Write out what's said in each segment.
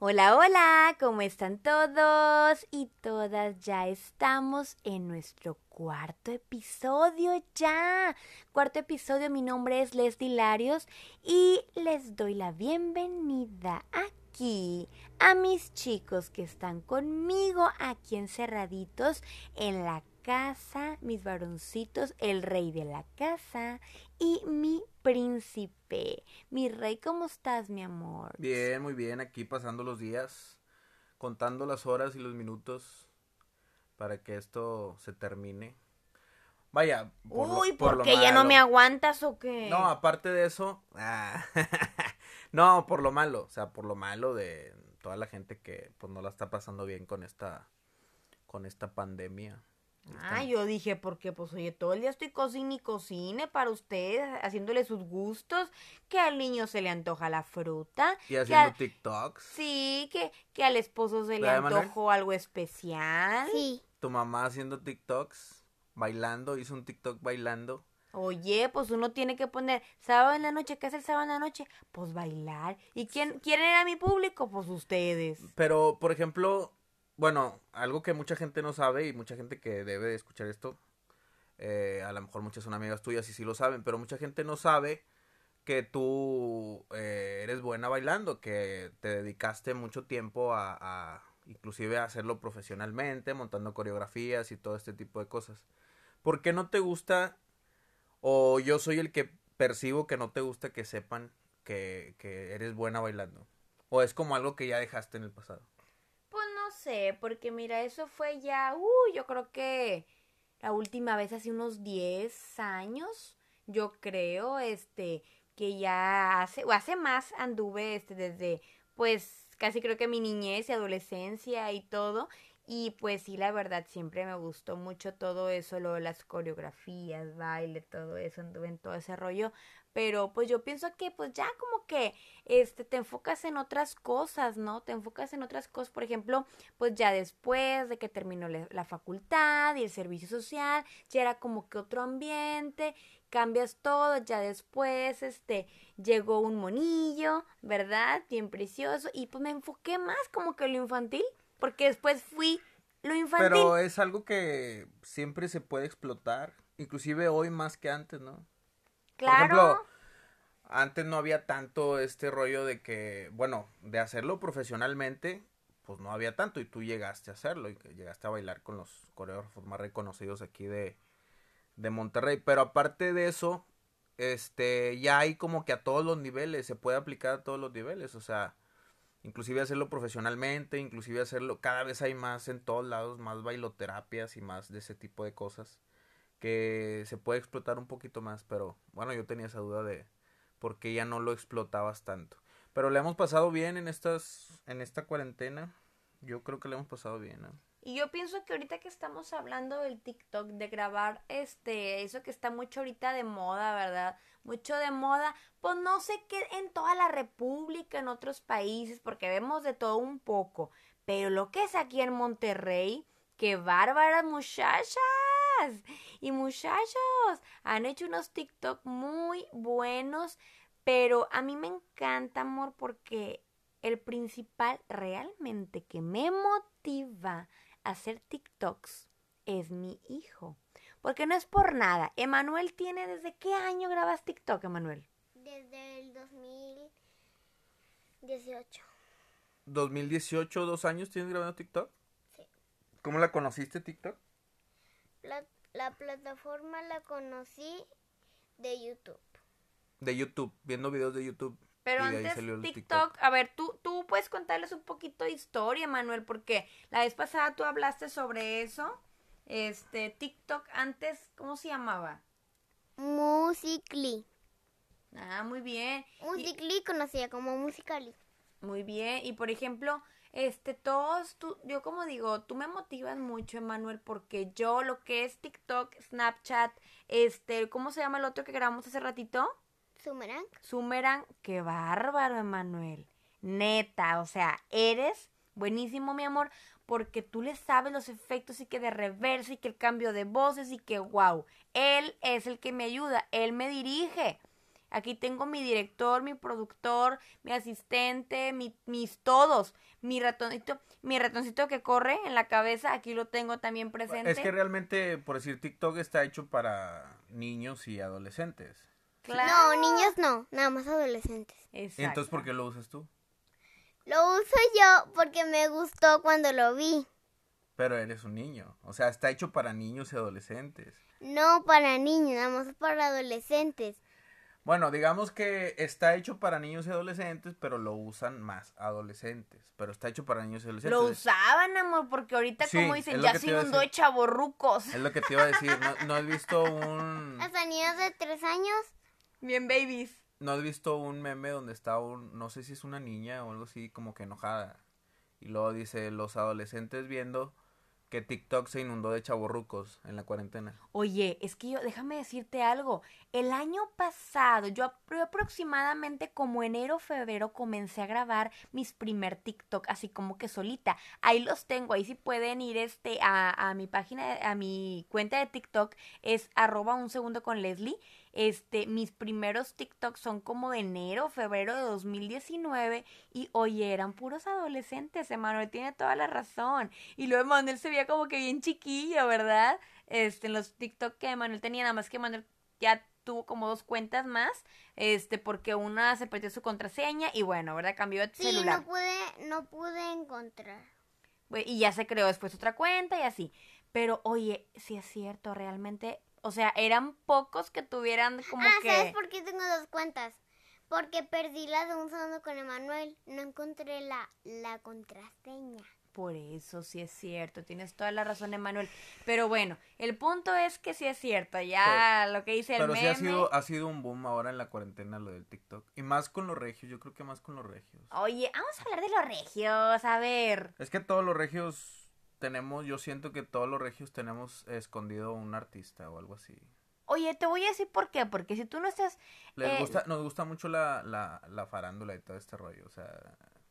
Hola, hola, ¿cómo están todos y todas? Ya estamos en nuestro cuarto episodio ya. Cuarto episodio, mi nombre es Leslie Larios y les doy la bienvenida aquí a mis chicos que están conmigo aquí encerraditos en la casa, mis varoncitos, el rey de la casa y mi príncipe. Mi rey, ¿cómo estás, mi amor? Bien, muy bien, aquí pasando los días, contando las horas y los minutos para que esto se termine. Vaya, por Uy, ¿por qué ya no me aguantas o qué? No, aparte de eso, ah, no, por lo malo, o sea, por lo malo de toda la gente que pues no la está pasando bien con esta con esta pandemia. Ah, yo dije, porque pues oye, todo el día estoy cocine y cocine para ustedes, haciéndole sus gustos, que al niño se le antoja la fruta. Y haciendo TikToks. Sí, que, que al esposo se le antojó algo especial. Sí. Tu mamá haciendo TikToks, bailando, hizo un TikTok bailando. Oye, pues uno tiene que poner sábado en la noche, ¿qué es el sábado en la noche? Pues bailar. ¿Y quién, quién era mi público? Pues ustedes. Pero, por ejemplo, bueno, algo que mucha gente no sabe y mucha gente que debe de escuchar esto, eh, a lo mejor muchas son amigas tuyas y sí lo saben, pero mucha gente no sabe que tú eh, eres buena bailando, que te dedicaste mucho tiempo a, a, inclusive a hacerlo profesionalmente, montando coreografías y todo este tipo de cosas. ¿Por qué no te gusta o yo soy el que percibo que no te gusta que sepan que, que eres buena bailando? ¿O es como algo que ya dejaste en el pasado? Sé, porque mira, eso fue ya, uh, yo creo que la última vez hace unos 10 años, yo creo, este, que ya hace, o hace más anduve, este, desde, pues, casi creo que mi niñez y adolescencia y todo, y pues sí, la verdad, siempre me gustó mucho todo eso, lo de las coreografías, baile, todo eso, anduve en todo ese rollo, pero pues yo pienso que pues ya como que este te enfocas en otras cosas, ¿no? Te enfocas en otras cosas, por ejemplo, pues ya después de que terminó la facultad y el servicio social, ya era como que otro ambiente, cambias todo, ya después este llegó un monillo, ¿verdad? Bien precioso y pues me enfoqué más como que lo infantil, porque después fui lo infantil. Pero es algo que siempre se puede explotar, inclusive hoy más que antes, ¿no? Claro. Por ejemplo, antes no había tanto este rollo de que, bueno, de hacerlo profesionalmente, pues no había tanto y tú llegaste a hacerlo y llegaste a bailar con los coreógrafos más reconocidos aquí de, de Monterrey. Pero aparte de eso, este, ya hay como que a todos los niveles, se puede aplicar a todos los niveles, o sea, inclusive hacerlo profesionalmente, inclusive hacerlo, cada vez hay más en todos lados, más bailoterapias y más de ese tipo de cosas que se puede explotar un poquito más, pero bueno, yo tenía esa duda de por qué ya no lo explotabas tanto. Pero le hemos pasado bien en estas en esta cuarentena. Yo creo que le hemos pasado bien, ¿no? Y yo pienso que ahorita que estamos hablando del TikTok, de grabar este, eso que está mucho ahorita de moda, ¿verdad? Mucho de moda, pues no sé qué en toda la República, en otros países, porque vemos de todo un poco. Pero lo que es aquí en Monterrey, qué bárbara muchacha y muchachos, han hecho unos TikTok muy buenos, pero a mí me encanta, amor, porque el principal realmente que me motiva hacer TikToks es mi hijo. Porque no es por nada. Emanuel tiene desde qué año grabas TikTok, Emanuel? Desde el 2018. ¿2018, dos años tienes grabando TikTok? Sí. ¿Cómo la conociste TikTok? La, plataforma la conocí de YouTube. De YouTube, viendo videos de YouTube. Pero antes TikTok, a ver, tú, tú puedes contarles un poquito de historia, Manuel, porque la vez pasada tú hablaste sobre eso. Este, TikTok antes, ¿cómo se llamaba? Musically. Ah, muy bien. Musically conocía como Musically. Muy bien. Y por ejemplo, este, todos, tú, yo como digo, tú me motivas mucho, Emanuel, porque yo lo que es TikTok, Snapchat, este, ¿cómo se llama el otro que grabamos hace ratito? Sumerang. Sumerang, qué bárbaro, Emanuel. Neta, o sea, eres buenísimo, mi amor, porque tú le sabes los efectos y que de reversa y que el cambio de voces y que wow, él es el que me ayuda, él me dirige. Aquí tengo mi director, mi productor, mi asistente, mi- mis todos. Mi ratoncito, mi ratoncito que corre en la cabeza, aquí lo tengo también presente. Es que realmente, por decir, TikTok está hecho para niños y adolescentes. Claro. No, niños no, nada más adolescentes. ¿Y entonces por Exacto. qué lo usas tú? Lo uso yo porque me gustó cuando lo vi. Pero eres un niño. O sea, está hecho para niños y adolescentes. No para niños, nada más para adolescentes. Bueno, digamos que está hecho para niños y adolescentes, pero lo usan más adolescentes. Pero está hecho para niños y adolescentes. Lo usaban, amor, porque ahorita, Sí, como dicen, ya se inundó de chavorrucos. Es lo que te iba a decir. ¿No, no has visto un... Hasta niños de tres años. Bien, babies. ¿No has visto un meme donde está un... No sé si es una niña o algo así, como que enojada? Y luego dice, los adolescentes viendo que TikTok se inundó de chavorrucos en la cuarentena. Oye, es que yo, déjame decirte algo. El año pasado, yo, apro- yo aproximadamente como enero, febrero, comencé a grabar mis primer TikTok, así como que solita. Ahí los tengo, ahí sí pueden ir este a, a mi página, a mi cuenta de TikTok, es arroba un segundo con Leslie. Este, mis primeros TikToks son como de enero, febrero de 2019 y oye, eran puros adolescentes, Emanuel tiene toda la razón. Y luego Emanuel se veía como que bien chiquillo, ¿verdad? Este, en los TikTok que Emanuel tenía, nada más que Emanuel ya tuvo como dos cuentas más, este, porque una se perdió su contraseña y bueno, ¿verdad? Cambió de Sí, celular. no pude, no pude encontrar. Y ya se creó después otra cuenta y así. Pero oye, sí es cierto, realmente, o sea, eran pocos que tuvieran como ah, que... ¿sabes por qué tengo dos cuentas? Porque perdí la de un segundo con Emanuel. No encontré la, la contraseña. Por eso sí es cierto, tienes toda la razón, Emanuel. Pero bueno, el punto es que sí es cierto, ya lo que dice el Pero sí meme. ha sido, ha sido un boom ahora en la cuarentena lo del TikTok. Y más con los regios, yo creo que más con los regios. Oye, vamos a hablar de los regios, a ver. Es que todos los regios tenemos, yo siento que todos los regios tenemos escondido un artista o algo así. Oye, te voy a decir por qué, porque si tú no estás... Les Eh, gusta, nos gusta mucho la, la, la farándula y todo este rollo, o sea,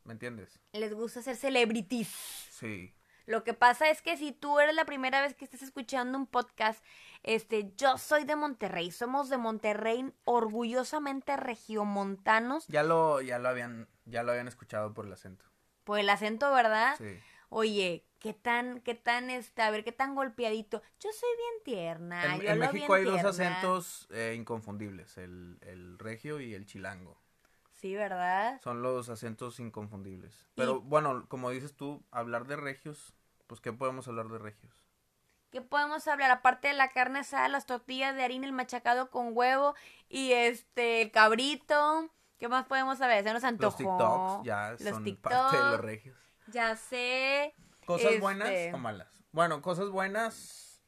¿me entiendes? Les gusta ser celebrities. Sí. Lo que pasa es que si tú eres la primera vez que estás escuchando un podcast, este, yo soy de Monterrey, somos de Monterrey, orgullosamente regiomontanos, Ya lo, ya lo habían, ya lo habían escuchado por el acento. por el acento, ¿verdad? Sí. Oye, qué tan, qué tan, este, a ver, qué tan golpeadito. Yo soy bien tierna. En, yo en México hay bien dos tierna. acentos eh, inconfundibles, el, el regio y el chilango. Sí, ¿verdad? Son los acentos inconfundibles. Pero bueno, como dices tú, hablar de regios, pues ¿qué podemos hablar de regios? ¿Qué podemos hablar? Aparte de la carne asada, las tortillas de harina, el machacado con huevo y este, el cabrito. ¿Qué más podemos saber? Se nos Los antojó. TikToks ya Los son TikTok, parte de los regios. Ya sé. ¿Cosas Este- buenas o malas? Bueno, cosas buenas.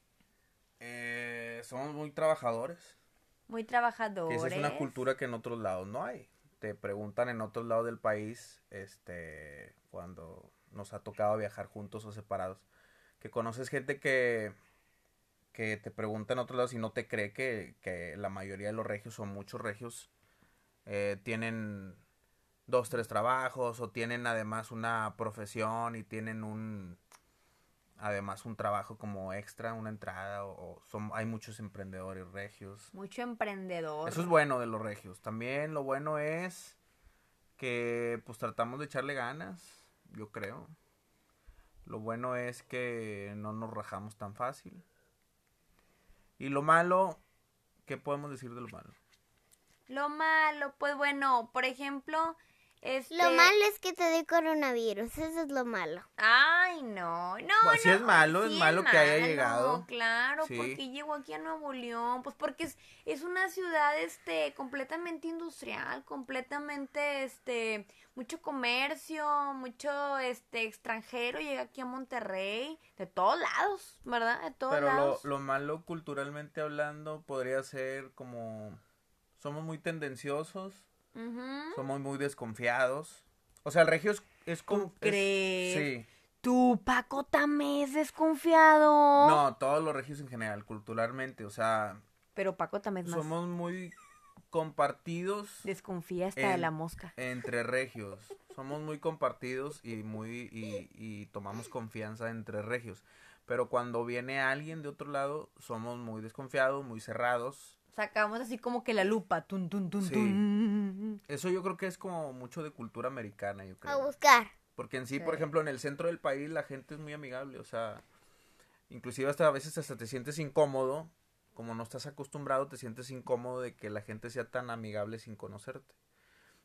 eh, somos muy trabajadores. Muy trabajadores. esa es una cultura que en otros lados no hay. Te preguntan en otros lados del país, este, cuando nos ha tocado viajar juntos o separados, que conoces gente que, que te pregunta en otros lados y no te cree que, que la mayoría de los regios o muchos regios eh, tienen dos, tres trabajos o tienen además una profesión y tienen un, además un trabajo como extra, una entrada o, son, hay muchos emprendedores regios. Mucho emprendedor. Eso es bueno de los regios. También lo bueno es que pues tratamos de echarle ganas, yo creo. Lo bueno es que no nos rajamos tan fácil. Y lo malo, ¿qué podemos decir de lo malo? Lo malo, pues bueno, por ejemplo, este... Lo malo es que te dé coronavirus. Eso es lo malo. Ay, no, no, Pues, sí no, es malo, es malo que haya llegado. Claro, Sí. porque llegó aquí a Nuevo León, pues porque es, es una ciudad, este, completamente industrial, completamente, este, mucho comercio, mucho, este, extranjero llega aquí a Monterrey, de todos lados, ¿verdad? De todos Pero lo, lados. lo malo culturalmente hablando podría ser como... Somos muy tendenciosos, Somos muy desconfiados. O sea, el regio es, es como... ¿Tú crees? Sí. Tú, Paco, también es desconfiado. No, todos los regios en general, culturalmente, o sea, Pero Paco también es más. somos muy compartidos Desconfía hasta de la mosca. entre regios. Somos muy compartidos y muy y, y tomamos confianza entre regios. Pero cuando viene alguien de otro lado, somos muy desconfiados, muy cerrados. Sacamos así como que la lupa. Tun, tun, tun, Sí. tun. Eso yo creo que es como mucho de cultura americana, yo A creo. buscar. Porque en sí, por Sí. ejemplo, en el centro del país la gente es muy amigable, o sea, inclusive hasta a veces hasta te sientes incómodo, como no estás acostumbrado, te sientes incómodo de que la gente sea tan amigable sin conocerte.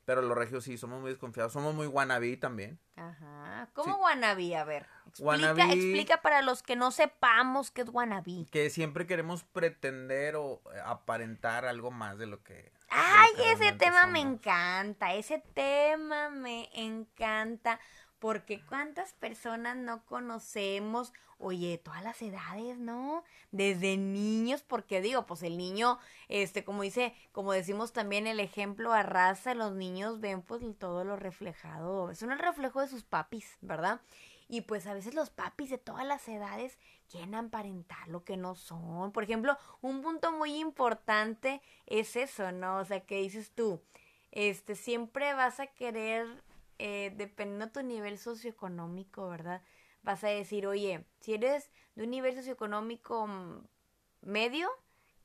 Pero los regios sí, somos muy desconfiados, somos muy wannabe también. Ajá. ¿Cómo Sí. wannabe? A ver. Explica, Wannabe- explica para los que no sepamos qué es wannabe. Que siempre queremos pretender o eh, aparentar algo más de lo que... Ay, ese tema me encanta, ese tema me encanta, porque cuántas personas no conocemos, oye, todas las edades, ¿no? Desde niños, porque digo, pues el niño, este, como dice, como decimos también el ejemplo arrasa, los niños ven pues todo lo reflejado, es un reflejo de sus papis, ¿verdad? Y pues a veces los papis de todas las edades quieren aparentar lo que no son. Por ejemplo, un punto muy importante es eso, ¿no? O sea, que dices tú, este, siempre vas a querer, eh, dependiendo de tu nivel socioeconómico, ¿verdad? Vas a decir, oye, si eres de un nivel socioeconómico mm, medio,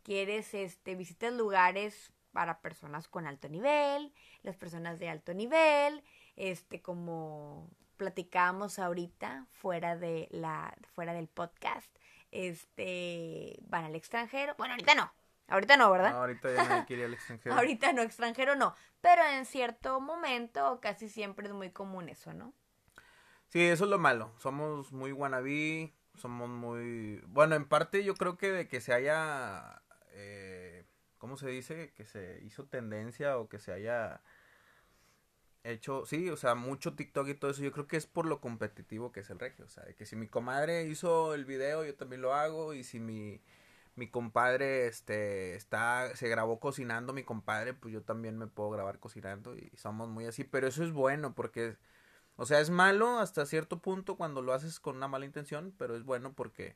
quieres, este, visitas lugares para personas con alto nivel, las personas de alto nivel, este, como platicábamos ahorita fuera de la, fuera del podcast, este, van al extranjero, bueno, ahorita no, ahorita no, ¿verdad? No, ahorita ya nadie quiere ir al extranjero. Ahorita no, extranjero no. Pero en cierto momento casi siempre es muy común eso, ¿no? Sí, eso es lo malo. Somos muy wannabe, somos muy... Bueno, en parte yo creo que de que se haya... Eh, ¿Cómo se dice? Que se hizo tendencia o que se haya hecho... Sí, o sea, mucho TikTok y todo eso. Yo creo que es por lo competitivo que es el regio. O sea, de que si mi comadre hizo el video, yo también lo hago. Y si mi, mi compadre este, está, se grabó cocinando, mi compadre, pues yo también me puedo grabar cocinando. Y somos muy así. Pero eso es bueno porque... O sea, es malo hasta cierto punto cuando lo haces con una mala intención, pero es bueno porque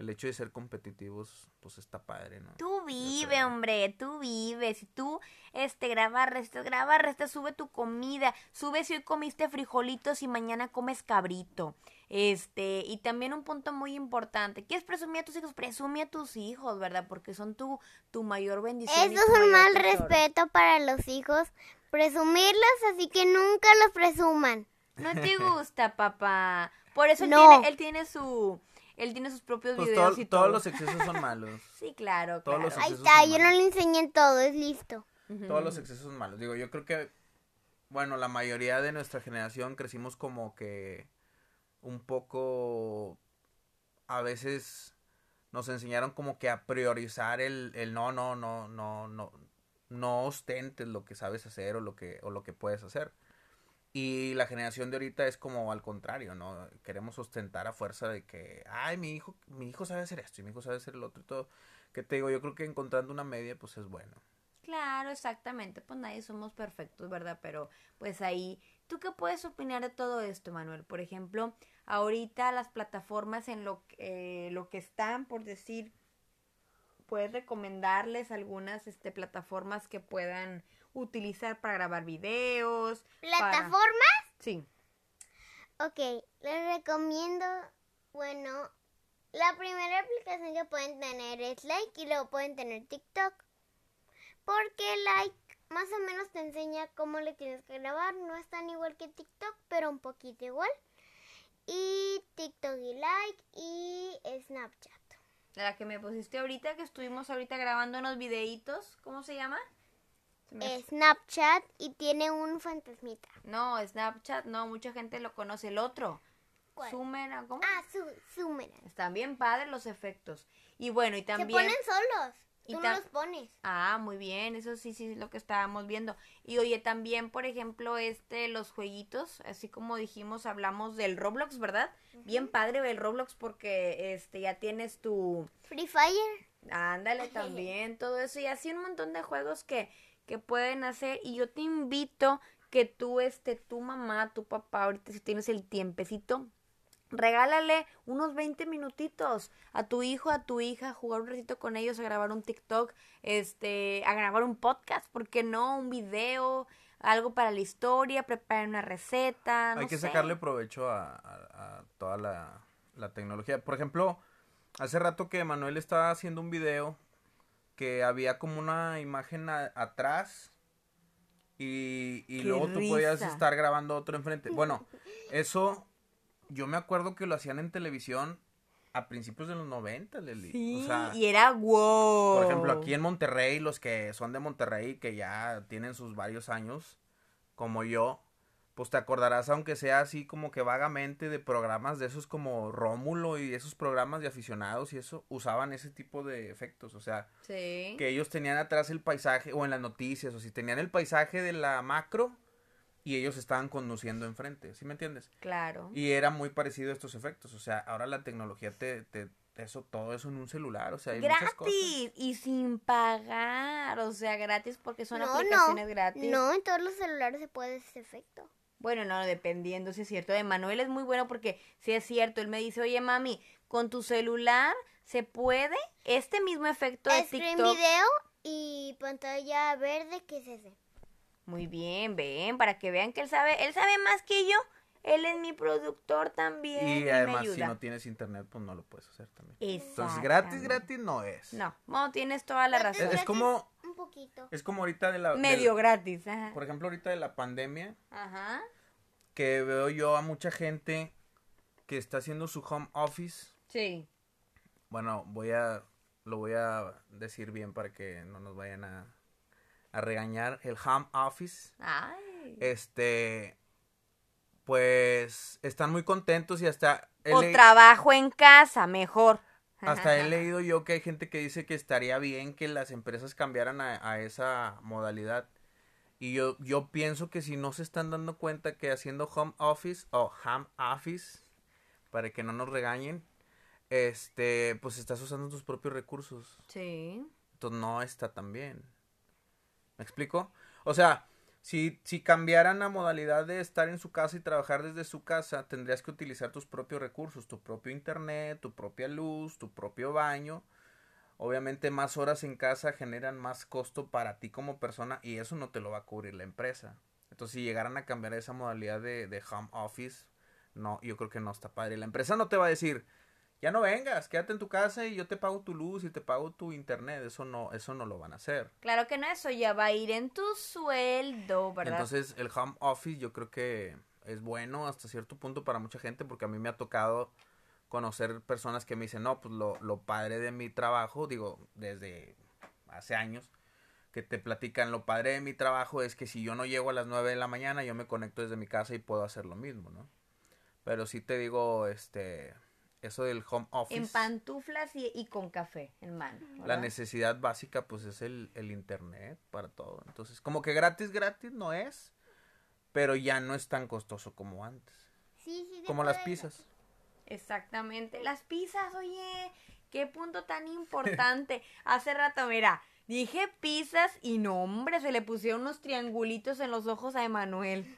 el hecho de ser competitivos, pues está padre, ¿no? Tú vive, hombre, tú vive. Si tú, este, graba, resta, graba, resta, sube tu comida. Sube si hoy comiste frijolitos y mañana comes cabrito. Este, y también un punto muy importante. ¿Quieres presumir a tus hijos? Presume a tus hijos, ¿verdad? Porque son tu, tu mayor bendición. Eso es un mal tesoro. respeto para los hijos. Presumirlos, así que nunca los presuman. No te gusta, papá. Por eso él, No. tiene, él tiene su... Él tiene sus propios Pues videos todo- y todo. todos los excesos son malos. Sí, claro, todos claro. los Ahí está, son yo no le enseñé todo, es listo. Todos los excesos son malos. Digo, yo creo que, bueno, la mayoría de nuestra generación crecimos como que un poco, a veces nos enseñaron como que a priorizar el, el no, no, no, no, no, no ostentes lo que sabes hacer o lo que, o lo que puedes hacer. Y la generación de ahorita es como al contrario, ¿no? Queremos ostentar a fuerza de que, ay, mi hijo, mi hijo sabe hacer esto y mi hijo sabe hacer el otro y todo. Que te digo, yo creo que encontrando una media, pues es bueno. Claro, exactamente. Pues nadie somos perfectos, ¿verdad? Pero pues ahí, ¿tú qué puedes opinar de todo esto, Manuel? Por ejemplo, ahorita las plataformas en lo que, eh, lo que están, por decir, puedes recomendarles algunas este, plataformas que puedan utilizar para grabar videos. para- ¿Plataformas? Sí. Ok, les recomiendo, bueno, la primera aplicación que pueden tener es Like y luego pueden tener TikTok. Porque Like más o menos te enseña cómo le tienes que grabar. No es tan igual que TikTok, pero un poquito igual. Y TikTok y Like y Snapchat. La que me pusiste ahorita, que estuvimos ahorita grabando unos videitos. ¿Cómo se llama? Se me Snapchat y tiene un fantasmita. No, Snapchat, no, mucha gente lo conoce. El otro. ¿Cuál? ¿cómo? Ah, su, Sumeran. Están bien padres los efectos. Y bueno, y Se también... ponen solos. Y Tú no los pones. Ah, muy bien, eso sí, sí, es lo que estábamos viendo. Y oye, también, por ejemplo, este, los jueguitos, así como dijimos, hablamos del Roblox, ¿verdad? Bien padre el Roblox porque, este, ya tienes tu... Free Fire. Ándale también, todo eso y así un montón de juegos que, que pueden hacer y yo te invito que tú, este, tu mamá, tu papá, ahorita si tienes el tiempecito, regálale unos 20 minutitos a tu hijo, a tu hija, a jugar un ratito con ellos, a grabar un TikTok, este, a grabar un podcast, ¿por qué no? Un video, algo para la historia, preparar una receta, no Hay que sé. sacarle provecho a, a- a toda la, la tecnología. Por ejemplo, hace rato que Manuel estaba haciendo un video que había como una imagen a- atrás y, y ¡Qué luego tú podías estar grabando otro enfrente. Bueno, eso yo me acuerdo que lo hacían en televisión a principios de los 90, Leli. Sí, o sea, y era wow. por ejemplo, aquí en Monterrey, los que son de Monterrey, que ya tienen sus varios años, como yo, pues te acordarás, aunque sea así como que vagamente, de programas de esos como Rómulo y esos programas de aficionados y eso, usaban ese tipo de efectos. O sea, Sí. que ellos tenían atrás el paisaje, o en las noticias, o si tenían el paisaje de la macro y ellos estaban conduciendo enfrente, ¿sí me entiendes? Claro. Y era muy parecido a estos efectos. O sea, ahora la tecnología te, te eso, todo eso en un celular. O sea, hay muchas cosas. Gratis y sin pagar, o sea, gratis porque son no, aplicaciones no, gratis. no, en todos los celulares se puede ese efecto. Bueno, no, dependiendo si es cierto. De Manuel es muy bueno porque si es cierto, él me dice, oye mami, con tu celular se puede este mismo efecto de Screen TikTok. video y pantalla verde, ¿qué es ese? Muy bien, ven, para que vean que él sabe, él sabe más que yo. Él es mi productor también y, Y me además, si no tienes internet, pues no lo puedes hacer también. Entonces, gratis, gratis no es. No, no, tienes toda la Es, razón. es como, Un poquito. es como ahorita de la... de- Medio gratis. Ajá. por ejemplo, ahorita de la pandemia, Ajá. que veo yo a mucha gente que está haciendo su home office. Sí. Bueno, voy a, lo voy a decir bien para que no nos vayan a, a regañar. El home office. Ay. este pues están muy contentos y hasta O le- trabajo en casa, mejor. hasta he leído yo que hay gente que dice que estaría bien que las empresas cambiaran a, a esa modalidad y yo yo pienso que si no se están dando cuenta que haciendo home office o home office para que no nos regañen este pues estás usando tus propios recursos Sí. entonces no está tan bien. ¿Me explico? O sea, si, si cambiaran la modalidad de estar en su casa y trabajar desde su casa, tendrías que utilizar tus propios recursos, tu propio internet, tu propia luz, tu propio baño. Obviamente más horas en casa generan más costo para ti como persona y eso no te lo va a cubrir la empresa. Entonces si llegaran a cambiar esa modalidad de, de home office, no, yo creo que no está padre. La empresa no te va a decir, ya no vengas, quédate en tu casa y yo te pago tu luz y te pago tu internet. Eso no, eso no lo van a hacer. Claro que no, eso ya va a ir en tu sueldo, ¿verdad? Entonces el home office yo creo que es bueno hasta cierto punto para mucha gente porque a mí me ha tocado conocer personas que me dicen, no, pues lo, lo padre de mi trabajo, digo, desde hace años, que te platican, lo padre de mi trabajo es que si yo no llego a las 9 de la mañana, yo me conecto desde mi casa y puedo hacer lo mismo, ¿no? Pero sí te digo, este, eso del home office. en pantuflas y, y con café en mano. La necesidad básica, pues, es el, el internet para todo. Entonces, como que gratis, gratis no es, pero ya no es tan costoso como antes. Sí, sí. Como las pizzas. Exactamente. Las pizzas, oye, qué punto tan importante. Hace rato, mira, dije pizzas y no, hombre, se le pusieron unos triangulitos en los ojos a Emanuel.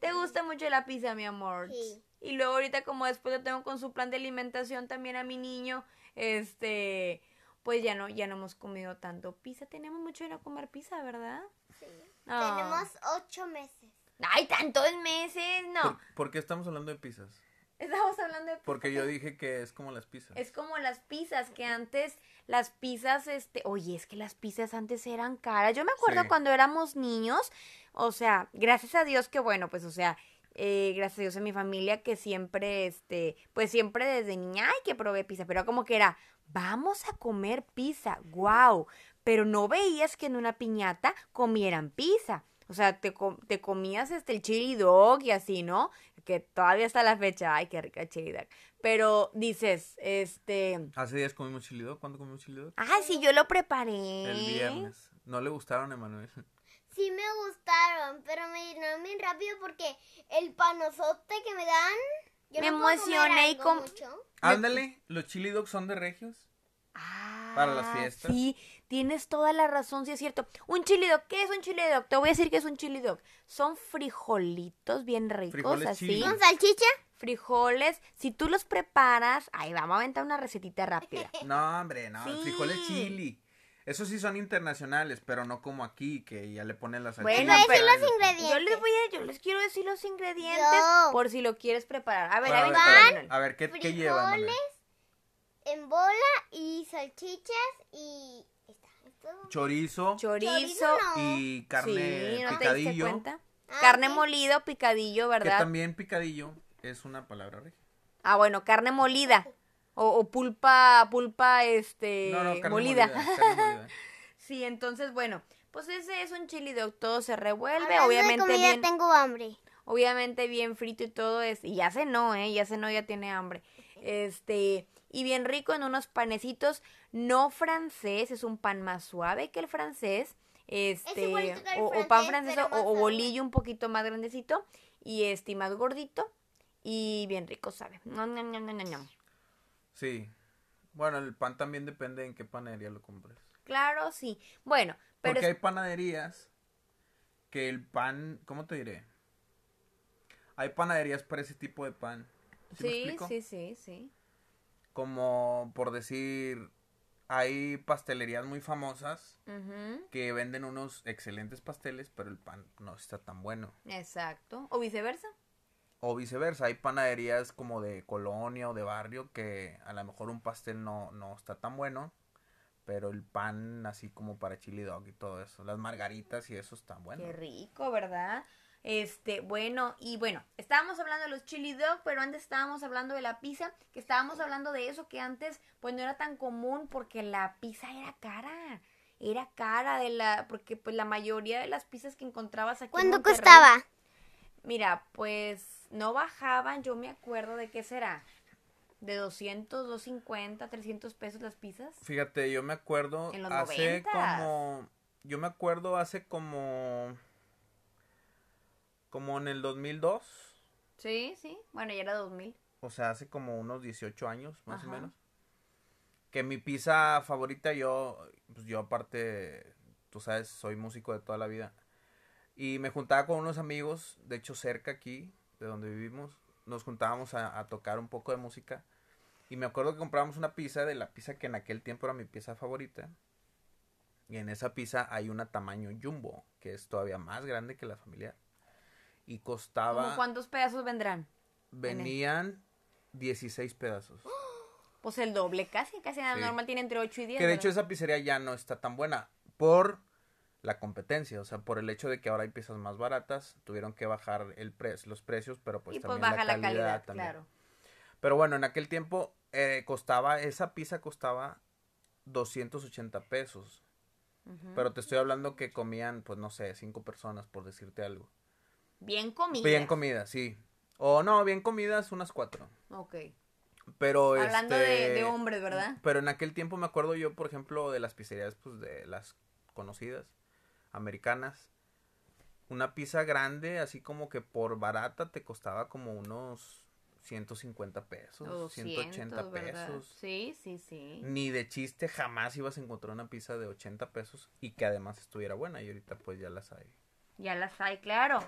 ¿Te gusta mucho la pizza, mi amor? Sí. Y luego ahorita como después yo tengo con su plan de alimentación también a mi niño, este, pues ya no, ya no hemos comido tanto pizza. Tenemos mucho de no comer pizza, ¿verdad? Sí. Tenemos ocho meses. Ay, tantos meses, no. ¿Por, por qué estamos hablando de pizzas? Estamos hablando de Porque yo dije que es como las pizzas. Es como las pizzas, que antes las pizzas, este, oye, es que las pizzas antes eran caras. Yo me acuerdo Sí. cuando éramos niños, o sea, gracias a Dios que bueno, pues, o sea, eh, gracias a Dios en mi familia que siempre, este, pues siempre desde niña, ay, que probé pizza, pero como que era, vamos a comer pizza, wow, pero no veías que en una piñata comieran pizza. O sea, te, te comías este el chili dog y así, ¿no? Que todavía está la fecha, ay, qué rica chili dog. Pero dices, este, Hace días comimos chili dog. ¿Cuándo comimos chili dog? ay, sí, yo lo preparé. El viernes. No le gustaron a Emanuel. Sí me gustaron, pero me llenaron bien rápido porque el panozote que me dan... Yo Me no emocioné y mucho. Ándale, los chili dogs son de regios. Ah, Para las fiestas. Sí, tienes toda la razón, sí es cierto. Un chili dog, ¿qué es un chili dog? Te voy a decir que es un chili dog. Son frijolitos bien ricos, Frijoles así. chili. ¿Con salchicha? Frijoles, si tú los preparas, ahí vamos a aventar una recetita rápida. No, hombre, no. Sí. Frijoles chili. Esos sí son internacionales, pero no como aquí, que ya le ponen las Bueno, salchichas. pero- los ingredientes. Yo les voy a, yo les quiero decir los ingredientes Yo. por si lo quieres preparar. A ver, Bueno, a ver, a ver, Manuel. a ver, a ver, ¿qué, qué lleva, Manuel? Frijoles en bola y salchichas y... Todo. Chorizo chorizo. Chorizo no. y carne sí, ¿no te diste picadillo. cuenta? Ah, Carne ok. molido, picadillo, Que ¿verdad? también picadillo es una palabra regia. Ah, bueno, carne molida. O, o pulpa, pulpa, este, No, no, carne molida. molida, carne molida. sí, entonces, bueno, pues ese es un chili dog, todo se revuelve, Hablando obviamente de comida, bien, tengo hambre. obviamente bien frito y todo es, y ya cenó, eh, ya cenó, ya tiene hambre. Este, y bien rico en unos panecitos, no francés, es un pan más suave que el francés. Este, igualito que el o, o pan francés, o, o bolillo un poquito más grandecito y este más gordito y bien rico sabe. Ñam, ñam, ñam, ñam, ñam. Sí. Bueno, el pan también depende en qué panadería lo compres. Claro, sí. Bueno, pero Porque hay panaderías que el pan, ¿cómo te diré? Hay panaderías para ese tipo de pan. ¿Sí, sí, sí, sí, sí. Como por decir, hay pastelerías muy famosas que venden unos excelentes pasteles, pero el pan no está tan bueno. Exacto. O viceversa. O viceversa, hay panaderías como de colonia o de barrio que a lo mejor un pastel no, no está tan bueno, pero el pan así como para chili dog y todo eso, las margaritas y eso está bueno. Qué rico, ¿verdad? Este, bueno, y bueno, estábamos hablando de los chili dog, pero antes estábamos hablando de la pizza, que estábamos hablando de eso que antes pues no era tan común porque la pizza era cara. Era cara de la porque pues la mayoría de las pizzas que encontrabas aquí en ¿Cuánto Monterrey- costaba? Mira, pues no bajaban, yo me acuerdo de qué será. De 200, 250, 300 pesos las pizzas. Fíjate, yo me acuerdo En los hace 90s. como yo me acuerdo hace como como en el 2002, Sí, sí. Bueno, ya era 2000. o sea, hace como unos 18 años más o menos. Que mi pizza favorita yo pues yo aparte tú sabes, soy músico de toda la vida. Y me juntaba con unos amigos, de hecho cerca aquí, de donde vivimos, nos juntábamos a, a tocar un poco de música. Y me acuerdo que comprábamos una pizza de la pizza que en aquel tiempo era mi pizza favorita. Y en esa pizza hay una tamaño jumbo, que es todavía más grande que la familiar. Y ¿Cómo costaba, cuántos pedazos vendrán? venían 16 pedazos. Pues el doble, casi, casi nada Sí. normal tiene entre 8 y 10. Que de hecho esa pizzería ya no está tan buena por la competencia, o sea, por el hecho de que ahora hay piezas más baratas, tuvieron que bajar el pre los precios, pero pues y pues también baja la calidad, también. claro. Pero bueno, en aquel tiempo eh, costaba, esa pizza costaba 280 pesos. Pero te estoy hablando que comían, pues no sé, cinco personas, por decirte algo. Bien comida. Bien comida, sí. O no, bien comidas, unas cuatro. Ok. Pero Hablando este, de, de hombres, ¿verdad? Pero en aquel tiempo me acuerdo yo, por ejemplo, de las pizzerías, pues de las conocidas, americanas. Una pizza grande, así como que por barata, te costaba como unos 150 pesos, O 200, 180 ¿verdad? pesos. Sí, sí, sí. Ni de chiste jamás ibas a encontrar una pizza de 80 pesos y que además estuviera buena. Y ahorita pues ya las hay. Ya las hay, claro.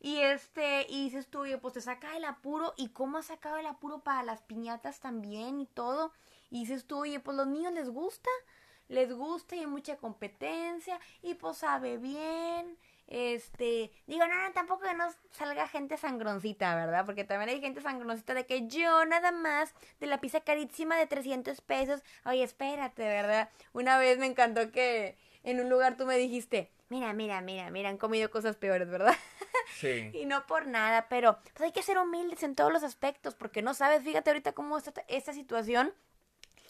Y este, y dices tú, oye, pues te saca el apuro. ¿Y cómo has sacado el apuro para las piñatas también y todo? Y dices tú, oye, pues los niños les gusta. Les gusta y hay mucha competencia. Y pues sabe bien. Este, digo, no, no, tampoco que no salga gente sangroncita, ¿verdad? Porque también hay gente sangroncita de que yo nada más de la pizza carísima de 300 pesos. Oye, espérate, ¿verdad? Una vez me encantó que en un lugar tú me dijiste, mira, mira, mira, mira, han comido cosas peores, ¿verdad? Sí. Y no por nada, pero pues hay que ser humildes en todos los aspectos, porque no sabes, fíjate ahorita cómo está esta situación.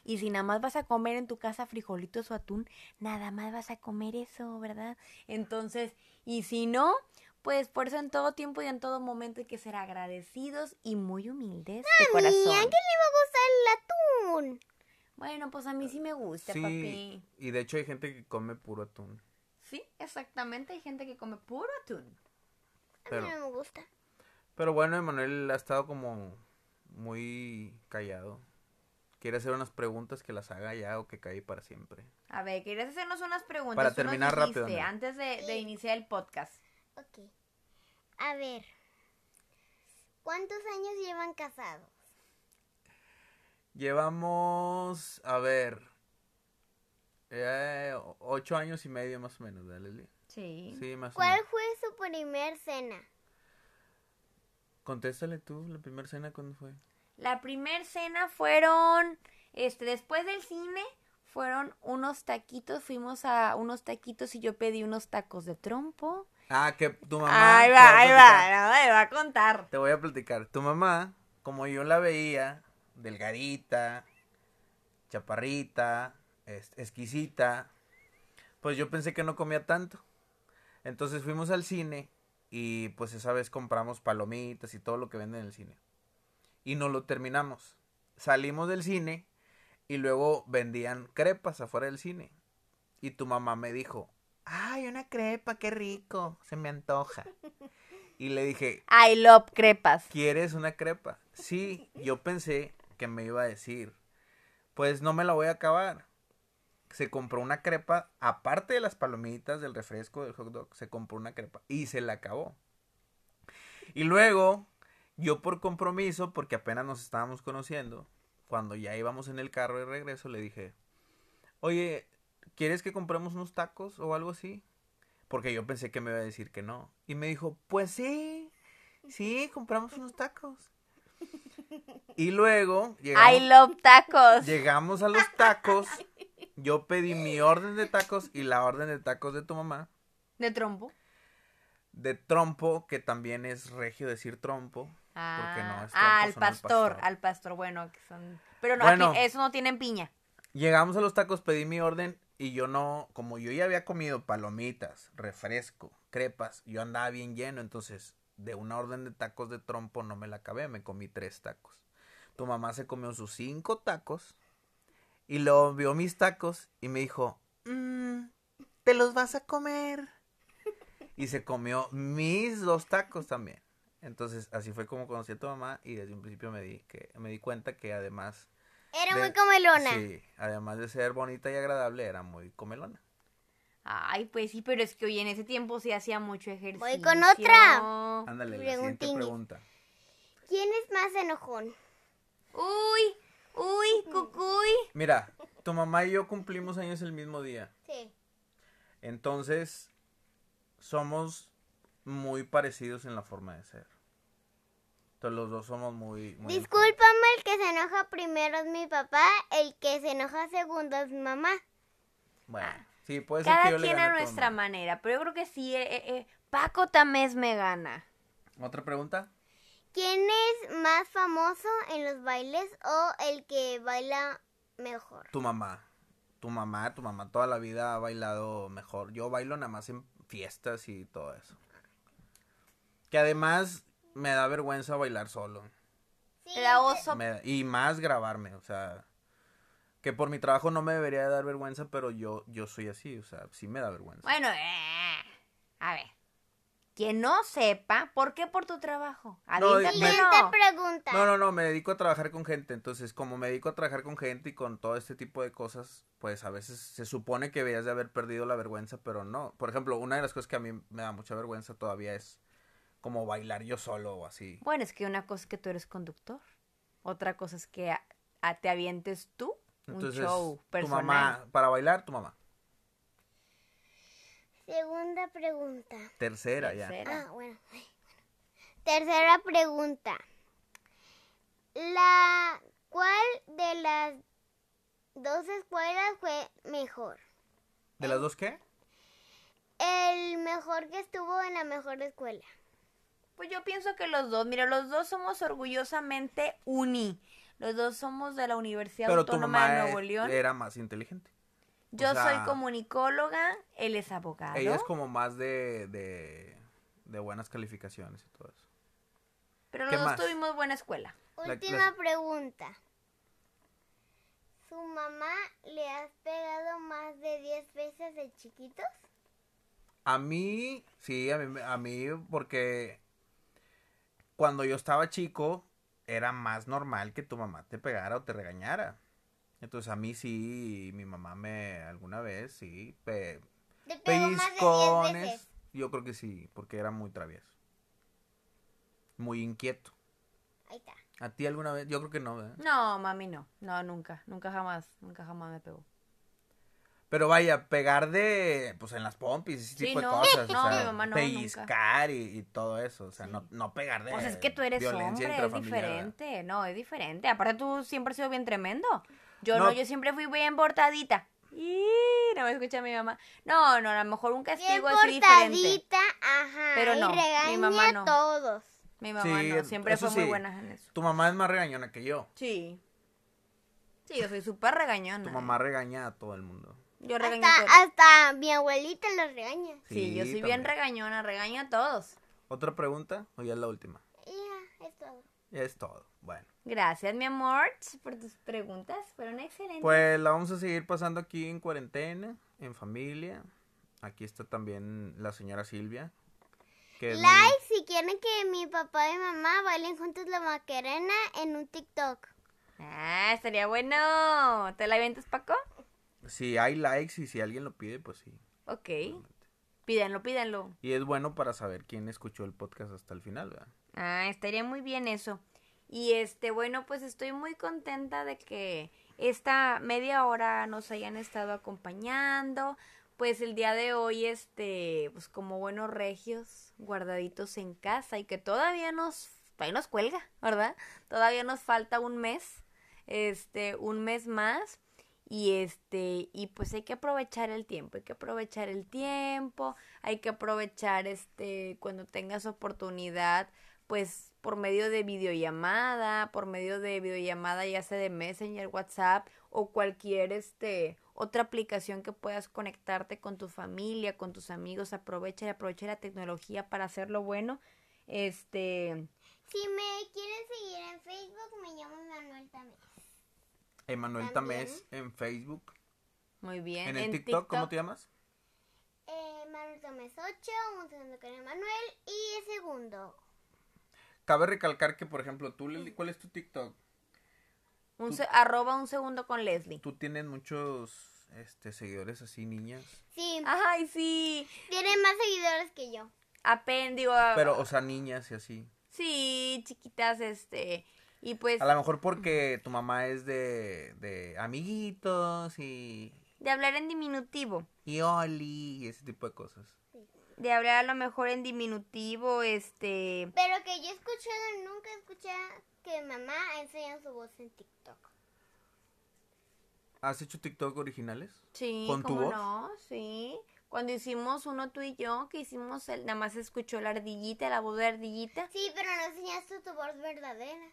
Y si nada más vas a comer en tu casa frijolitos o atún, nada más vas a comer eso, ¿verdad? Entonces, y si no, pues por eso en todo tiempo y en todo momento hay que ser agradecidos y muy humildes de ¿Y a corazón. quién le va a gustar el atún? Bueno, pues a mí sí me gusta, Sí, papi. y de hecho hay gente que come puro atún. Sí, exactamente, hay gente que come puro atún. A mí no me gusta. pero bueno, Emanuel ha estado como muy callado. Quiere hacer unas preguntas que las haga ya o que cae para siempre. A ver, ¿quieres hacernos unas preguntas? Para terminar rápido, Ana. Antes de, de iniciar el podcast. Ok. A ver. ¿Cuántos años llevan casados? Llevamos, a ver, eh, ocho años y medio más o menos, ¿verdad, Leslie? Sí. Sí, más o ¿Cuál menos. fue su primer cena? Contéstale tú, la primera cena, ¿cuándo fue? La primer cena fueron, este, después del cine, fueron unos taquitos, fuimos a unos taquitos y yo pedí unos tacos de trompo. Ah, que tu mamá. Ahí va, ahí va, no, me va a contar. Te voy a platicar. Tu mamá, como yo la veía, delgadita, chaparrita, es- exquisita, pues yo pensé que no comía tanto. Entonces fuimos al cine y pues esa vez compramos palomitas y todo lo que venden en el cine. Y no lo terminamos. Salimos del cine y luego vendían crepas afuera del cine. Y tu mamá me dijo, ay, una crepa, qué rico, se me antoja. Y le dije, I love crepas. ¿Quieres una crepa? Sí, yo pensé que me iba a decir, pues no me la voy a acabar. Se compró una crepa, aparte de las palomitas, del refresco, del hot dog, se compró una crepa y se la acabó. Y luego, yo por compromiso, porque apenas nos estábamos conociendo, cuando ya íbamos en el carro de regreso, le dije, oye, ¿quieres que compremos unos tacos o algo así? Porque yo pensé que me iba a decir que no. Y me dijo, pues sí, sí, compramos unos tacos. Y luego llegamos, I love tacos. llegamos a los tacos. Yo pedí mi orden de tacos y la orden de tacos de tu mamá. ¿De trompo? De trompo, que también es regio decir trompo. Ah, Porque no, ah, al pastor, pastor. al pastor, bueno, que son... Pero no, Bueno. aquí eso no tienen piña. Llegamos a los tacos, pedí mi orden y yo no, como yo ya había comido palomitas, refresco, crepas, yo andaba bien lleno, entonces de una orden de tacos de trompo no me la acabé, me comí tres tacos. Tu mamá se comió sus cinco tacos y luego vio mis tacos y me dijo, "Mm, ¿te los vas a comer? Y se comió mis dos tacos también. Entonces así fue como conocí a tu mamá y desde un principio me di, que, me di cuenta que además Era de- muy comelona. Sí, además de ser bonita y agradable, era muy comelona. Ay, pues sí, pero es que hoy en ese tiempo sí hacía mucho ejercicio. Voy con otra. Ándale, la siguiente pregunta. ¿Quién es más enojón? Uy, uy, cucuy. Mira, tu mamá y yo cumplimos años el mismo día. Sí. Entonces, somos muy parecidos en la forma de ser. Entonces, los dos somos muy... muy Discúlpame, el que se enoja primero es mi papá, el que se enoja segundo es mi mamá. Bueno, sí, puede ser que yo quien gane a nuestra manera, pero yo creo que sí, eh, eh, eh, Paco Tamés me gana. ¿Otra pregunta? ¿Quién es más famoso en los bailes o el que baila mejor? Tu mamá. Tu mamá, tu mamá toda la vida ha bailado mejor. Yo bailo nada más en fiestas y todo eso. Que además me da vergüenza bailar solo. Sí, da oso. Me y más grabarme, o sea, que por mi trabajo no me debería de dar vergüenza, pero yo, yo soy así, o sea, sí me da vergüenza. Bueno, eh, a ver. Quien no sepa, ¿por qué por tu trabajo? No, me- pregunta. No, no, no, me dedico a trabajar con gente, entonces como me dedico a trabajar con gente y con todo este tipo de cosas, pues a veces se supone que deberías de haber perdido la vergüenza, pero no. Por ejemplo, una de las cosas que a mí me da mucha vergüenza todavía es como bailar yo solo o así. Bueno, es que una cosa es que tú eres conductor. Otra cosa es que a- a- te avientes tú Entonces, un show tu personal. mamá, para bailar, tu mamá. Segunda pregunta. Tercera, ya. Tercera. Ah, bueno. Tercera pregunta. La ¿cuál de las dos escuelas fue mejor? ¿De las dos qué? El mejor que estuvo en la mejor escuela. Pues yo pienso que los dos, mira, los dos somos orgullosamente uni. Los dos somos de la Universidad Pero tu Autónoma mamá de Nuevo e- León. era más inteligente. Yo o sea, soy comunicóloga, él es abogado. Ella es como más de, de, de buenas calificaciones y todo eso. Pero los ¿Qué dos más? tuvimos buena escuela. La- Última la- pregunta. ¿Su mamá le has pegado más de 10 veces de chiquitos? A mí, sí, a mí, me- a mí, porque cuando yo estaba chico, era más normal que tu mamá te pegara o te regañara. Entonces a mí sí, mi mamá me, alguna vez, sí, pe, Te pegó más de 10 pellizcones. veces. Yo creo que sí, porque era muy travieso. Muy inquieto. Ahí está. ¿A ti alguna vez? Yo creo que no, ¿verdad? No, mami, no. No, nunca. Nunca jamás. Nunca jamás me pegó. Pero vaya, pegar de, pues en las pompis, ese Sí, tipo no. de cosas. No, o sea, mi mamá no, pellizcar y, y todo eso. O sea, no, no pegar de Pues es que tú eres hombre, es diferente. No, es diferente. Aparte tú siempre has sido bien tremendo. Yo no, No. yo siempre fui bien portadita. Y no me escucha mi mamá. No, no, a lo mejor un Bien castigo así diferente. portadita, ajá. Pero y no, mi regaña mamá a no. todos. Mi mamá Sí, no, siempre fue muy buena en eso. Tu mamá es más regañona que yo. Sí. Sí, yo soy súper regañona. Tu mamá regaña a todo el mundo. Yo regaño Hasta, hasta mi abuelita los regaña. Sí, yo soy bien regañona, regaño a todos. ¿Otra pregunta o ya es la última? Ya, es todo. Ya es todo. Bueno. Gracias, mi amor, por tus preguntas. Fueron excelentes. Pues la vamos a seguir pasando aquí en cuarentena, en familia. Aquí está también la señora Silvia. Que es mi- Like si quieren que mi papá y mamá bailen juntos la macarena en un TikTok. Ah, estaría bueno. ¿Te la avientas, Paco? Si hay likes y si alguien lo pide, pues sí. Ok. Pídanlo, pídanlo. Y es bueno para saber quién escuchó el podcast hasta el final, ¿verdad? Ah, estaría muy bien eso. Y este, bueno, pues estoy muy contenta de que esta media hora nos hayan estado acompañando. Pues el día de hoy, este, pues como buenos regios, guardaditos en casa y que todavía nos, todavía nos cuelga, ¿verdad? Todavía nos falta un mes, este, un mes más. Y este, y pues hay que aprovechar el tiempo, hay que aprovechar el tiempo, hay que aprovechar este, cuando tengas oportunidad, pues por medio de videollamada, por medio de videollamada ya sea de Messenger, WhatsApp o cualquier este otra aplicación que puedas conectarte con tu familia, con tus amigos, aprovecha y aprovecha la tecnología para hacerlo bueno. Este, Si me quieren seguir en Facebook, me llamo Manuel también. Emanuel También. Tamés en Facebook. muy bien. En el TikTok, ¿cómo te llamas? Eh, Manuel Tomés 8, un segundo con Manuel y el segundo. Cabe recalcar que, por ejemplo, tú, Lili, ¿cuál es tu TikTok? Un se- arroba un segundo con Leslie. Tú tienes muchos este, seguidores así, niñas. Sí, Ay, sí. tiene más seguidores que yo. Apen, digo, Pero, o sea, niñas y así. sí, chiquitas, este, y pues A lo mejor porque tu mamá es de, de amiguitos y, de hablar en diminutivo, y Oli y ese tipo de cosas. de hablar a lo mejor en diminutivo, este, Pero que yo he escuchado, nunca escuché que mamá enseña su voz en TikTok. ¿Has hecho TikTok originales? sí, ¿Con tu ¿cómo voz? no? Sí. Cuando hicimos uno tú y yo, que hicimos, el, nada más escuchó la ardillita, la voz de ardillita. Sí, pero no enseñaste tu voz verdadera.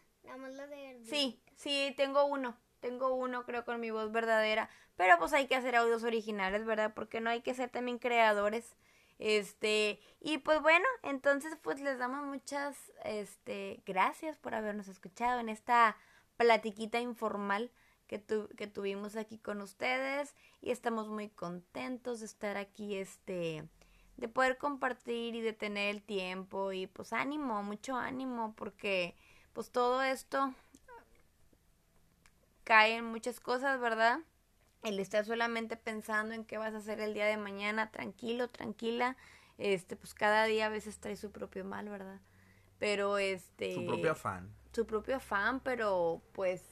Sí, sí, tengo uno. Tengo uno, creo, con mi voz verdadera. Pero pues hay que hacer audios originales, ¿verdad? Porque no hay que ser también creadores. Este, y pues bueno, entonces pues les damos muchas, este, gracias por habernos escuchado en esta platiquita informal que, tu- que tuvimos aquí con ustedes. Y estamos muy contentos de estar aquí, este, de poder compartir y de tener el tiempo. Y pues ánimo, mucho ánimo, porque pues todo esto cae en muchas cosas, ¿verdad? El estar solamente pensando en qué vas a hacer el día de mañana, tranquilo, tranquila, este, pues cada día a veces trae su propio mal, ¿verdad? Pero este... Su propio afán. Su propio afán, pero pues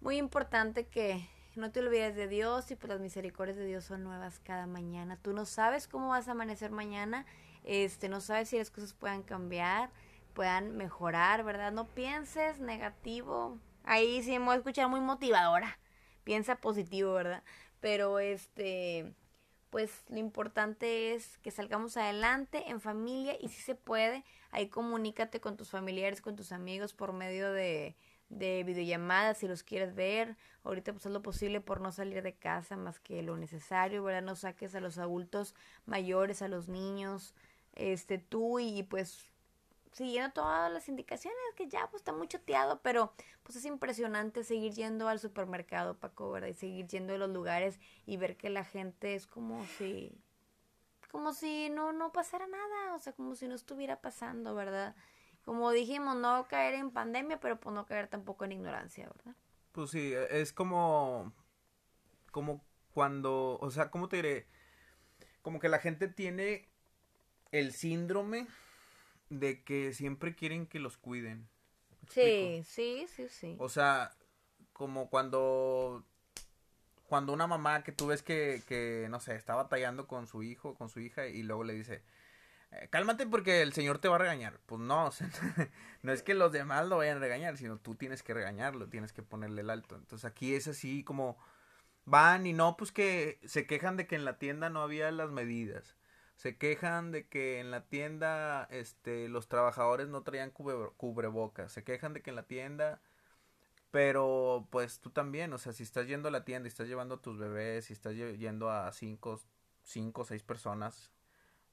muy importante que no te olvides de Dios y pues las misericordias de Dios son nuevas cada mañana. Tú no sabes cómo vas a amanecer mañana, este, no sabes si las cosas puedan cambiar, puedan mejorar, ¿verdad? No pienses negativo. Ahí sí me voy a escuchar muy motivadora. Piensa positivo, ¿verdad? Pero este, pues lo importante es que salgamos adelante en familia y si se puede, ahí comunícate con tus familiares, con tus amigos por medio de, de videollamadas si los quieres ver. Ahorita pues haz lo posible por no salir de casa más que lo necesario, ¿verdad? No saques a los adultos mayores, a los niños, este tú y pues siguiendo todas las indicaciones que ya pues está muy choteado, pero pues es impresionante seguir yendo al supermercado, Paco, ¿verdad? Y seguir yendo a los lugares y ver que la gente es como si como si no no pasara nada, o sea, como si no estuviera pasando, ¿verdad? Como dijimos, no caer en pandemia, pero pues no caer tampoco en ignorancia, ¿verdad? Pues sí, es como. Como cuando. O sea, ¿cómo te diré? Como que la gente tiene el síndrome de que siempre quieren que los cuiden. Sí, sí, sí, sí. O sea, como cuando. Cuando una mamá que tú ves que, que, no sé, está batallando con su hijo, con su hija, y luego le dice, eh, cálmate porque el señor te va a regañar. Pues no, o sea, no es que los demás lo vayan a regañar, sino tú tienes que regañarlo, tienes que ponerle el alto. Entonces aquí es así como van y no, pues que se quejan de que en la tienda no había las medidas. Se quejan de que en la tienda este, los trabajadores no traían cubre- cubrebocas. Se quejan de que en la tienda pero pues tú también, o sea, si estás yendo a la tienda y estás llevando a tus bebés, si estás yendo a cinco, cinco o seis personas,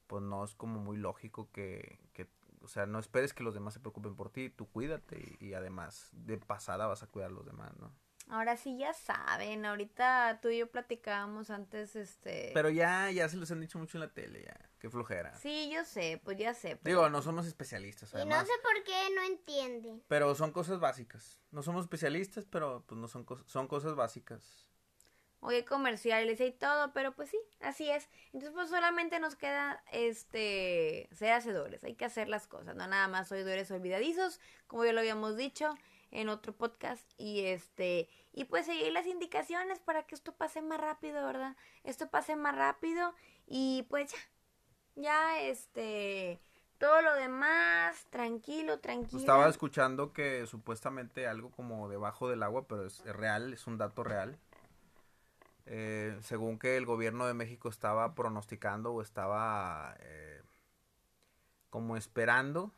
pues no es como muy lógico que, que, o sea, no esperes que los demás se preocupen por ti, tú cuídate y, y además de pasada vas a cuidar a los demás, ¿no? Ahora sí ya saben, ahorita tú y yo platicábamos antes, este... Pero ya, ya se los han dicho mucho en la tele, ya, qué flojera. Sí, yo sé, pues ya sé. pero- Digo, no somos especialistas, Y no sé por qué no entienden. pero son cosas básicas. No somos especialistas, pero pues no son, cos- son cosas básicas. Oye, comerciales y todo, pero pues sí, así es. Entonces, pues solamente nos queda este ser hacedores, hay que hacer las cosas, no nada más oidores olvidadizos, como ya lo habíamos dicho en otro podcast y este y pues seguir las indicaciones para que esto pase más rápido, ¿verdad? Esto pase más rápido y pues ya ya este todo lo demás tranquilo, tranquilo. Estaba escuchando que supuestamente algo como debajo del agua, pero es, es real, es un dato real. Eh, según que el gobierno de México estaba pronosticando o estaba eh, como esperando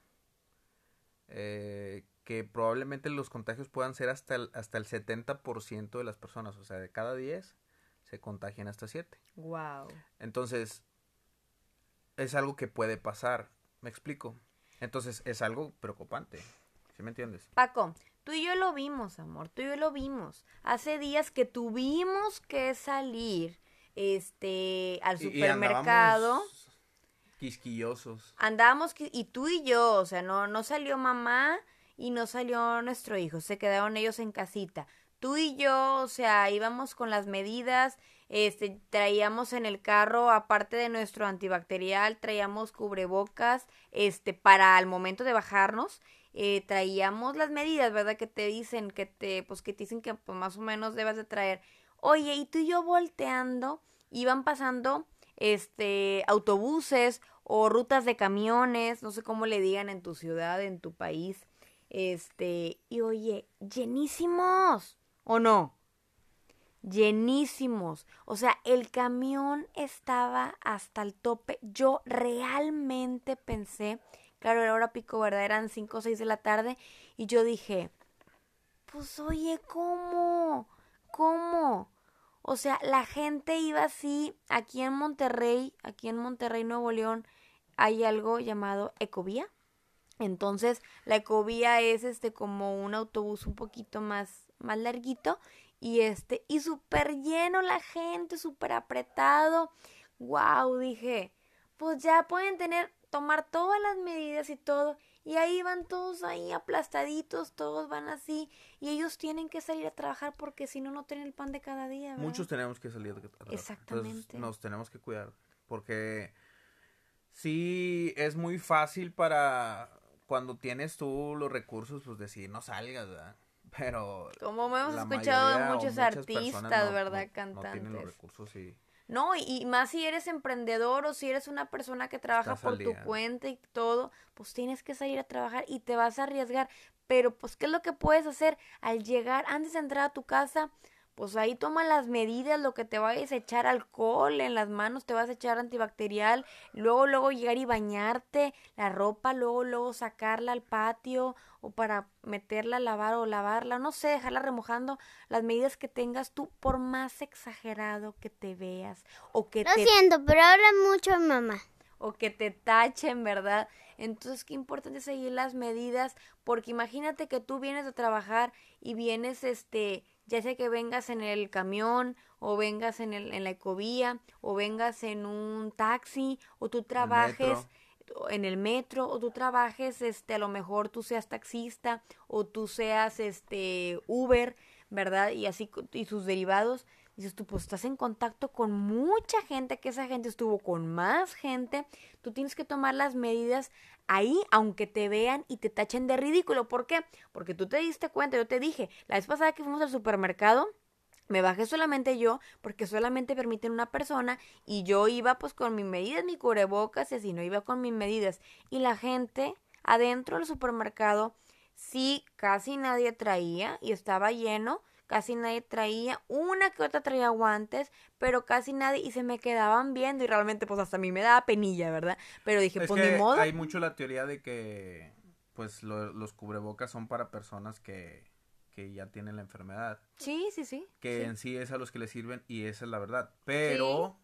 eh, que probablemente los contagios puedan ser hasta el, hasta el 70% de las personas, o sea, de cada 10 se contagian hasta 7. Wow. Entonces, es algo que puede pasar. ¿Me explico? Entonces, es algo preocupante. ¿Sí me entiendes? Paco, tú y yo lo vimos, amor, tú y yo lo vimos. Hace días que tuvimos que salir este al Y- y supermercado. Quisquillosos. Andábamos y tú y yo, o sea, no no salió mamá y no salió nuestro hijo, se quedaron ellos en casita. Tú y yo, o sea, íbamos con las medidas, este, traíamos en el carro, aparte de nuestro antibacterial, traíamos cubrebocas, este, para al momento de bajarnos, eh, traíamos las medidas, ¿verdad? Que te dicen, que te, pues que te dicen que pues, más o menos debes de traer. Oye, y tú y yo volteando, iban pasando, este, autobuses o rutas de camiones, no sé cómo le digan en tu ciudad, en tu país, este, y oye, llenísimos, ¿o no? Llenísimos. O sea, el camión estaba hasta el tope. Yo realmente pensé, claro, era hora pico, ¿verdad? Eran 5 o 6 de la tarde. Y yo dije, pues oye, ¿cómo? ¿Cómo? O sea, la gente iba así. Aquí en Monterrey, aquí en Monterrey, Nuevo León, hay algo llamado Ecovía. Entonces, la ecovía es este como un autobús un poquito más, más larguito y este, y súper lleno la gente, súper apretado. Wow, dije, pues ya pueden tener, tomar todas las medidas y todo. Y ahí van todos ahí aplastaditos, todos van así. Y ellos tienen que salir a trabajar porque si no, no tienen el pan de cada día. ¿verdad? Muchos tenemos que salir de trabajar. Entonces, Exactamente. nos tenemos que cuidar. Porque sí es muy fácil para cuando tienes tú los recursos, pues decir, no salgas, ¿verdad? Pero. Como hemos escuchado de muchos artistas, no- ¿verdad? no- No tienen los Cantantes. recursos y. No, y, más si eres emprendedor o si eres una persona que trabaja por tu cuenta y todo, pues tienes que salir a trabajar y te vas a arriesgar. Pero pues, ¿qué es lo que puedes hacer al llegar, antes de entrar a tu casa? Pues ahí toma las medidas, lo que te vayas a echar alcohol en las manos, te vas a echar antibacterial, luego, luego llegar y bañarte, la ropa, luego, luego sacarla al patio o para meterla a lavar o lavarla, no sé, dejarla remojando, las medidas que tengas tú, por más exagerado que te veas o que Lo te siento, pero habla mucho mamá. o que te tachen, ¿verdad? Entonces, qué importante seguir las medidas, porque imagínate que tú vienes a trabajar y vienes, este, ya sea que vengas en el camión, o vengas en, el, en la ecovía, o vengas en un taxi, o tú trabajes en el metro, o tú trabajes, este, a lo mejor tú seas taxista, o tú seas, este, Uber, ¿verdad? Y así, y sus derivados, dices tú, pues estás en contacto con mucha gente, que esa gente estuvo con más gente, tú tienes que tomar las medidas ahí, aunque te vean y te tachen de ridículo. ¿Por qué? Porque tú te diste cuenta, yo te dije, la vez pasada que fuimos al supermercado, Me bajé solamente yo, porque solamente permiten una persona, y yo iba pues con mis medidas, mi cubrebocas, y así no iba con mis medidas. Y la gente adentro del supermercado, sí, casi nadie traía, y estaba lleno, casi nadie traía, una que otra traía guantes, pero casi nadie, y se me quedaban viendo, y realmente pues hasta a mí me daba penilla, ¿verdad? Pero dije, Es pues que ni modo. hay mucho la teoría de que pues lo- los cubrebocas son para personas que, que ya tienen la enfermedad, Sí, sí, sí. que sí. en sí es a los que les sirven y esa es la verdad. Pero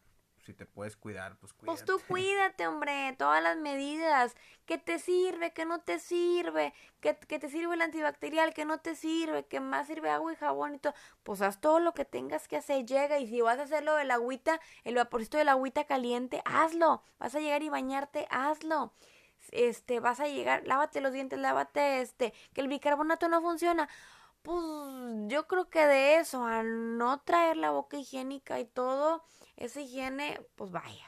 si te puedes cuidar, pues cuídate. Pues tú cuídate, hombre, todas las medidas. ¿Qué te sirve? ¿Qué no te sirve? ¿Qué, qué te sirve el antibacterial? ¿Qué no te sirve? ¿Qué más sirve agua y jabón y todo? Pues haz todo lo que tengas que hacer, llega. Y si vas a hacerlo del agüita, el vaporcito del agüita caliente, hazlo. Vas a llegar y bañarte, hazlo. Este, vas a llegar, lávate los dientes, lávate este, que el bicarbonato no funciona. Pues yo creo que de eso, a no traer la boca higiénica y todo, esa higiene, pues vaya.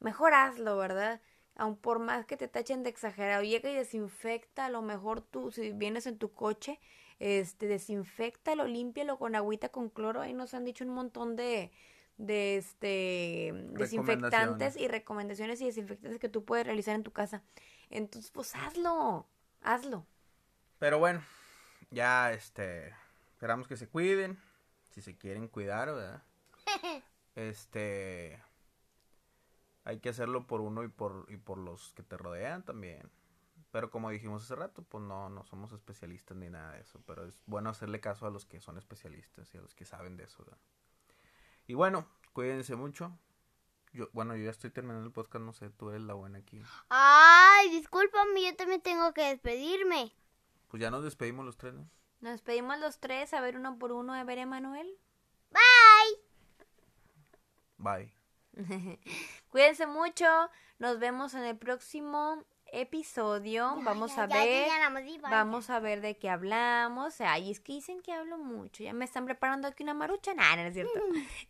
Mejor hazlo, ¿verdad? Aun por más que te tachen de exagerado, llega y desinfecta, a lo mejor tú, si vienes en tu coche, este, desinfectalo, límpialo con agüita con cloro, ahí nos han dicho un montón de, de este, desinfectantes y recomendaciones y desinfectantes que tú puedes realizar en tu casa. Entonces, pues hazlo, hazlo. Pero bueno, ya este esperamos que se cuiden, si se quieren cuidar, ¿verdad? Este hay que hacerlo por uno y por y por los que te rodean también. Pero como dijimos hace rato, pues no no somos especialistas ni nada de eso, pero es bueno hacerle caso a los que son especialistas y a los que saben de eso, ¿verdad? Y bueno, cuídense mucho. Yo, bueno, yo ya estoy terminando el podcast, no sé, tú eres la buena aquí. Ay, discúlpame, yo también tengo que despedirme. Pues ya nos despedimos los tres, ¿no? Nos despedimos los tres, a ver uno por uno, a ver, Emanuel. Bye. Bye. Cuídense mucho, nos vemos en el próximo episodio. Vamos a Ya, ver, ya, vamos a ver de qué hablamos. Ay, es que dicen que hablo mucho, ya me están preparando aquí una marucha, nada, no es cierto.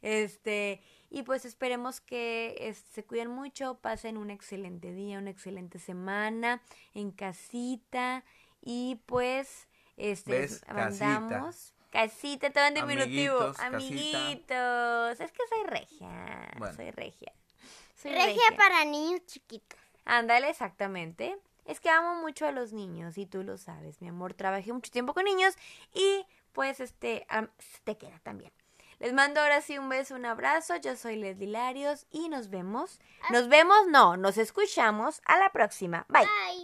Este, y pues esperemos que este, se cuiden mucho, pasen un excelente día, una excelente semana en casita y pues este ¿Ves? mandamos casita todo en diminutivo, Amiguitos. Es que soy regia, Bueno. soy regia. Soy Regia para niños chiquitos. Ándale, exactamente. Es que amo mucho a los niños y tú lo sabes, mi amor. Trabajé mucho tiempo con niños y pues este te queda también. Les mando ahora sí un beso, un abrazo. Yo soy Leslie Larios y nos vemos. Nos vemos, no, nos escuchamos a la próxima. Bye. Bye.